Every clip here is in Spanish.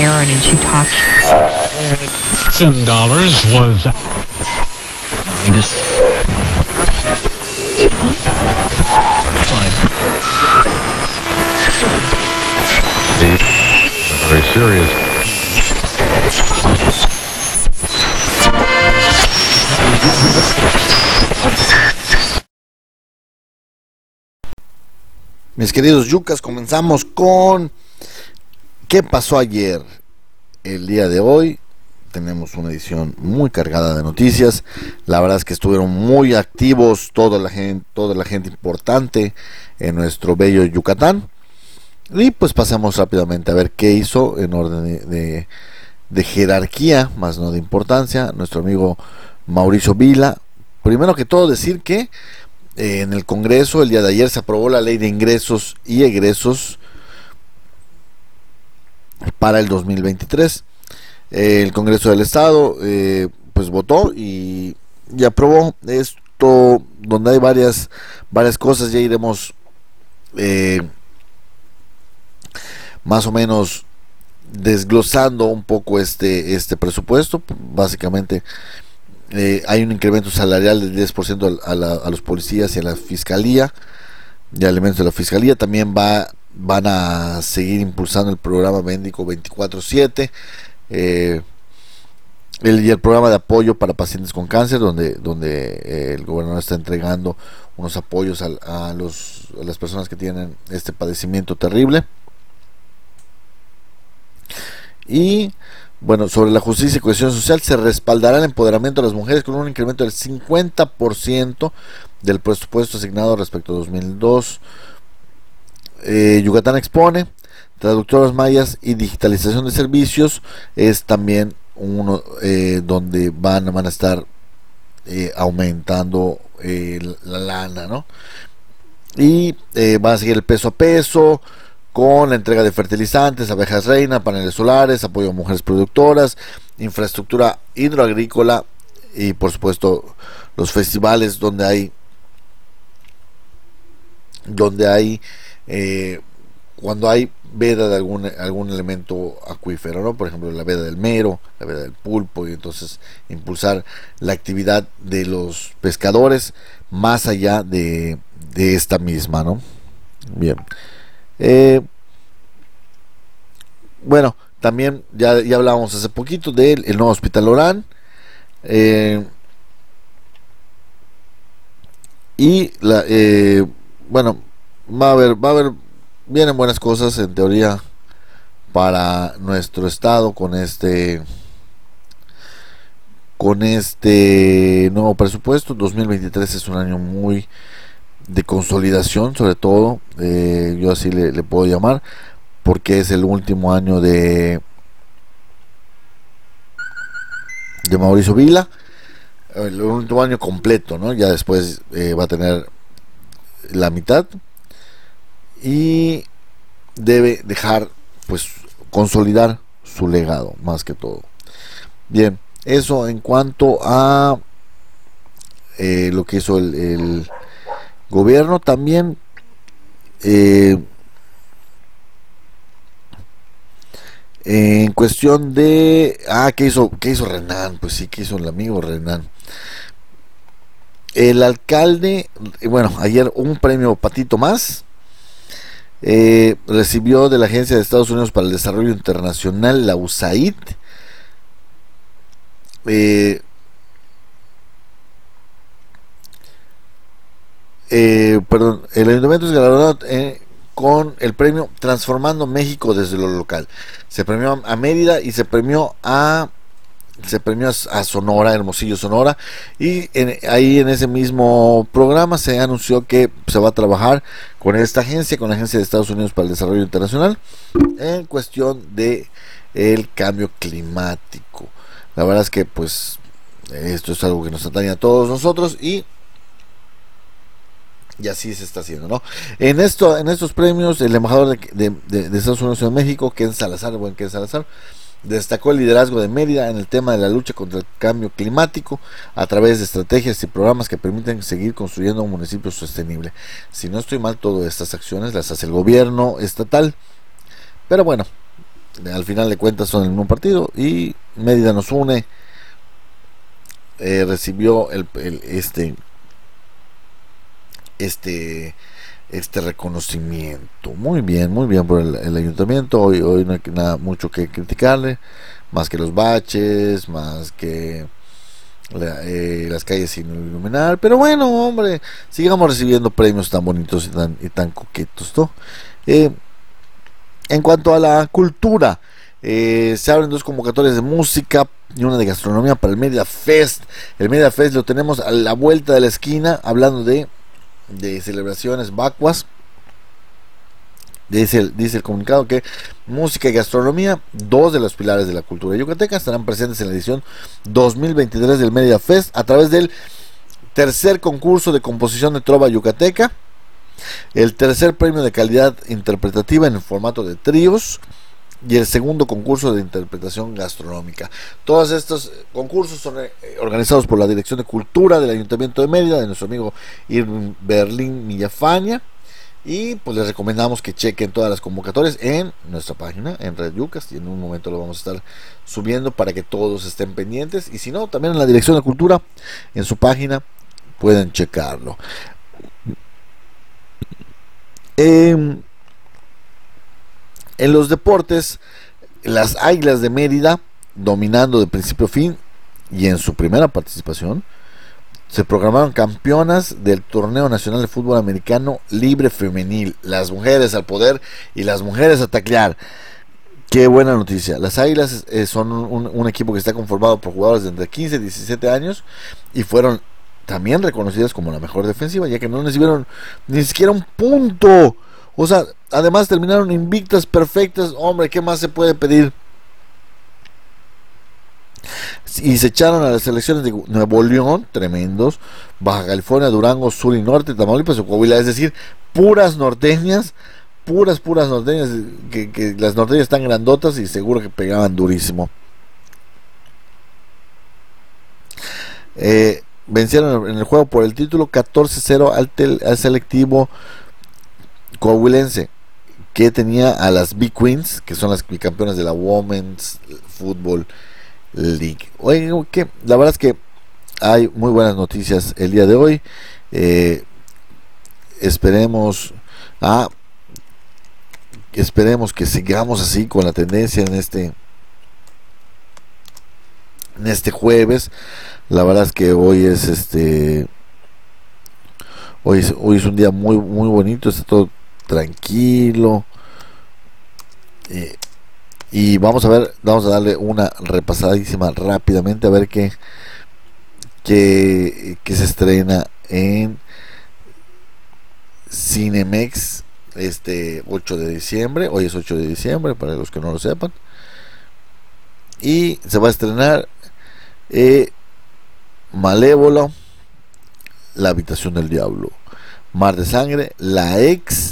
Aaron and she talked. Ten dollars was. Very serious. Mis queridos yucas, comenzamos con ¿Qué pasó ayer? El día de hoy tenemos una edición muy cargada de noticias. La verdad es que estuvieron muy activos toda la gente, toda la gente importante en nuestro bello Yucatán. Y pues pasamos rápidamente a ver qué hizo en orden de, jerarquía, más no de importancia, nuestro amigo Mauricio Vila. Primero que todo decir que eh, en el Congreso el día de ayer se aprobó la ley de ingresos y egresos para el 2023. Eh, el Congreso del Estado eh, pues votó y, y, aprobó esto donde hay varias varias cosas. Ya iremos eh, más o menos desglosando un poco este este presupuesto. Básicamente hay un incremento salarial del 10% a, la, a, los policías y a la fiscalía y elementos de la fiscalía. También va van a seguir impulsando el programa médico 24/7 eh, el, y el programa de apoyo para pacientes con cáncer donde donde eh, el gobernador está entregando unos apoyos a, a, los, a las personas que tienen este padecimiento terrible y bueno, sobre la justicia y cohesión social se respaldará el empoderamiento de las mujeres con un incremento del 50% del presupuesto asignado respecto a 2002. Eh, Yucatán expone, traductoras mayas y digitalización de servicios es también uno eh, donde van, van a estar eh, aumentando la lana, ¿no? Y va a seguir el peso a peso, con la entrega de fertilizantes, abejas reina, paneles solares, apoyo a mujeres productoras, infraestructura hidroagrícola y por supuesto los festivales donde hay donde hay eh, cuando hay veda de algún, algún elemento acuífero, ¿no? por ejemplo la veda del mero, la veda del pulpo, y entonces impulsar la actividad de los pescadores más allá de, de esta misma, ¿no? Bien. Eh, bueno, también ya, ya hablábamos hace poquito del el nuevo hospital Orán. Eh, y la, bueno, va a haber, va a haber, vienen buenas cosas en teoría para nuestro estado con este con este nuevo presupuesto. 2023 es un año muy de consolidación sobre todo eh, yo así le, puedo llamar porque es el último año de de Mauricio Vila. El último año completo no ya después eh, va a tener la mitad y debe dejar pues consolidar su legado más que todo. Bien eso en cuanto a eh, lo que hizo el, gobierno. También eh, en cuestión de ah qué hizo qué hizo Renan pues sí que hizo el amigo Renan el alcalde bueno ayer un premio patito más eh, recibió de la agencia de Estados Unidos para el desarrollo internacional la USAID eh, eh, perdón, el ayuntamiento es galardonado con el premio Transformando México desde lo local. Se premió a Mérida y se premió a se premió a Sonora, Hermosillo Sonora, y ahí en ese mismo programa se anunció que se va a trabajar con esta agencia, con la Agencia de Estados Unidos para el Desarrollo Internacional, en cuestión de el cambio climático. La verdad es que pues esto es algo que nos atañe a todos nosotros y y así se está haciendo, ¿no? En esto, en estos premios, el embajador de, de, de Estados Unidos en México, Ken Salazar, buen Ken Salazar, destacó el liderazgo de Mérida en el tema de la lucha contra el cambio climático a través de estrategias y programas que permiten seguir construyendo un municipio sostenible. Si no estoy mal, todas estas acciones las hace el gobierno estatal, pero bueno, al final de cuentas son el mismo partido y Mérida nos une eh, recibió el, este este este reconocimiento muy bien muy bien por el, ayuntamiento hoy hoy no hay nada mucho que criticarle más que los baches más que eh, las calles sin iluminar pero bueno hombre sigamos recibiendo premios tan bonitos y tan, y tan coquetos. Eh, en cuanto a la cultura, eh, se abren dos convocatorias de música y una de gastronomía para el Media Fest. El Media Fest lo tenemos a la vuelta de la esquina, hablando de, de celebraciones vacuas. Dice el, dice el comunicado que música y gastronomía, dos de los pilares de la cultura yucateca, estarán presentes en la edición 2023 del Media Fest a través del tercer concurso de composición de trova yucateca el tercer premio de calidad interpretativa en el formato de tríos y el segundo concurso de interpretación gastronómica. Todos estos concursos son eh, organizados por la Dirección de Cultura del Ayuntamiento de Mérida, de nuestro amigo Irving Berlín Millafaña. Y pues les recomendamos que chequen todas las convocatorias en nuestra página, en Red Yucas, y en un momento lo vamos a estar subiendo para que todos estén pendientes. Y si no, también en la Dirección de Cultura, en su página, pueden checarlo. En los deportes, las Águilas de Mérida, dominando de principio a fin y en su primera participación, se programaron campeonas del Torneo Nacional de Fútbol Americano Libre Femenil. Las mujeres al poder y las mujeres a taclear. Qué buena noticia. Las Águilas eh, son un, un, equipo que está conformado por jugadores de entre 15 y 17 años y fueron también reconocidas como la mejor defensiva, ya que no recibieron ni siquiera un punto. O sea, además terminaron invictas, perfectas. Hombre, ¿qué más se puede pedir? Y se echaron a las selecciones de Nuevo León, tremendos, Baja California, Durango, Sur y Norte, Tamaulipas y Coahuila, es decir, puras norteñas, puras, puras norteñas, que, que las norteñas están grandotas y seguro que pegaban durísimo. Eh, vencieron en el juego por el título 14-0 al, selectivo coahuilense que tenía a las Big Queens, que son las bicampeonas de la Women's Football League. Oye, la verdad es que hay muy buenas noticias el día de hoy. Eh, esperemos a ah, esperemos que sigamos así con la tendencia en este en este jueves la verdad es que hoy es este. Hoy es, hoy es un día muy, muy bonito, está todo tranquilo. Eh, y vamos a ver, vamos a darle una repasadísima rápidamente a ver qué, qué, qué se estrena en Cinemex este 8 de diciembre. Hoy es 8 de diciembre, para los que no lo sepan. Y se va a estrenar eh, Malévolo, La habitación del diablo, Mar de sangre, La ex,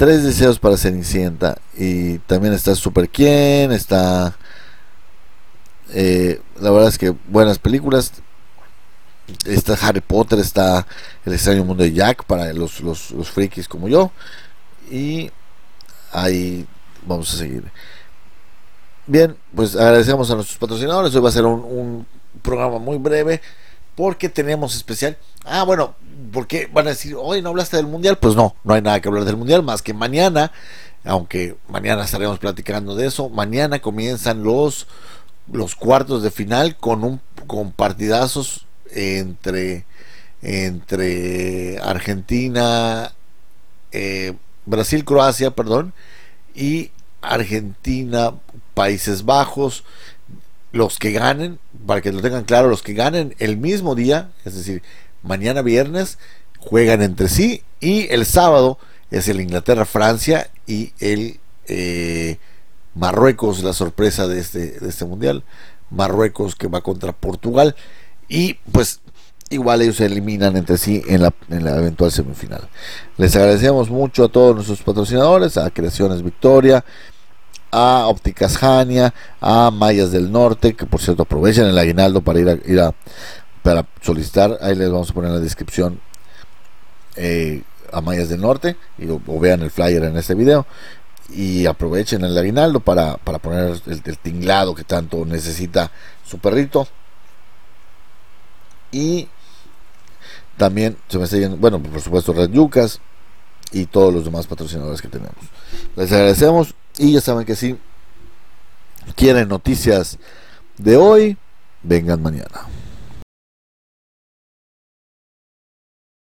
Tres deseos para Cenicienta y también está Super Quién, está eh, la verdad es que buenas películas. Está Harry Potter, está El extraño mundo de Jack para los, los, los frikis como yo. Y ahí vamos a seguir. Bien, pues agradecemos a nuestros patrocinadores. Hoy va a ser un programa muy breve porque tenemos especial. Ah, bueno, porque van a decir, hoy no hablaste del mundial. Pues no, no hay nada que hablar del mundial más que mañana, aunque mañana estaremos platicando de eso. Mañana comienzan los los cuartos de final con un con partidazos entre entre Argentina, eh, Brasil, Croacia, perdón, y Argentina, Países Bajos los que ganen, para que lo tengan claro, los que ganen el mismo día, es decir, mañana viernes, juegan entre sí y el sábado es el Inglaterra-Francia y el eh, Marruecos, la sorpresa de este, de este mundial. Marruecos que va contra Portugal y pues igual ellos se eliminan entre sí en la, en la eventual semifinal. Les agradecemos mucho a todos nuestros patrocinadores, a Creaciones Victoria, a Ópticas Jania, a Mayas del Norte, que por cierto aprovechen el aguinaldo para ir a, ir a solicitar, ahí les vamos a poner en la descripción eh, a Mayas del Norte y, o, vean el flyer en este video y aprovechen el aguinaldo para, para poner el, el, tinglado que tanto necesita su perrito. Y también se me yendo, bueno, por supuesto, Red Yucas y todos los demás patrocinadores que tenemos. Les agradecemos y ya saben que si quieren noticias de hoy, vengan mañana.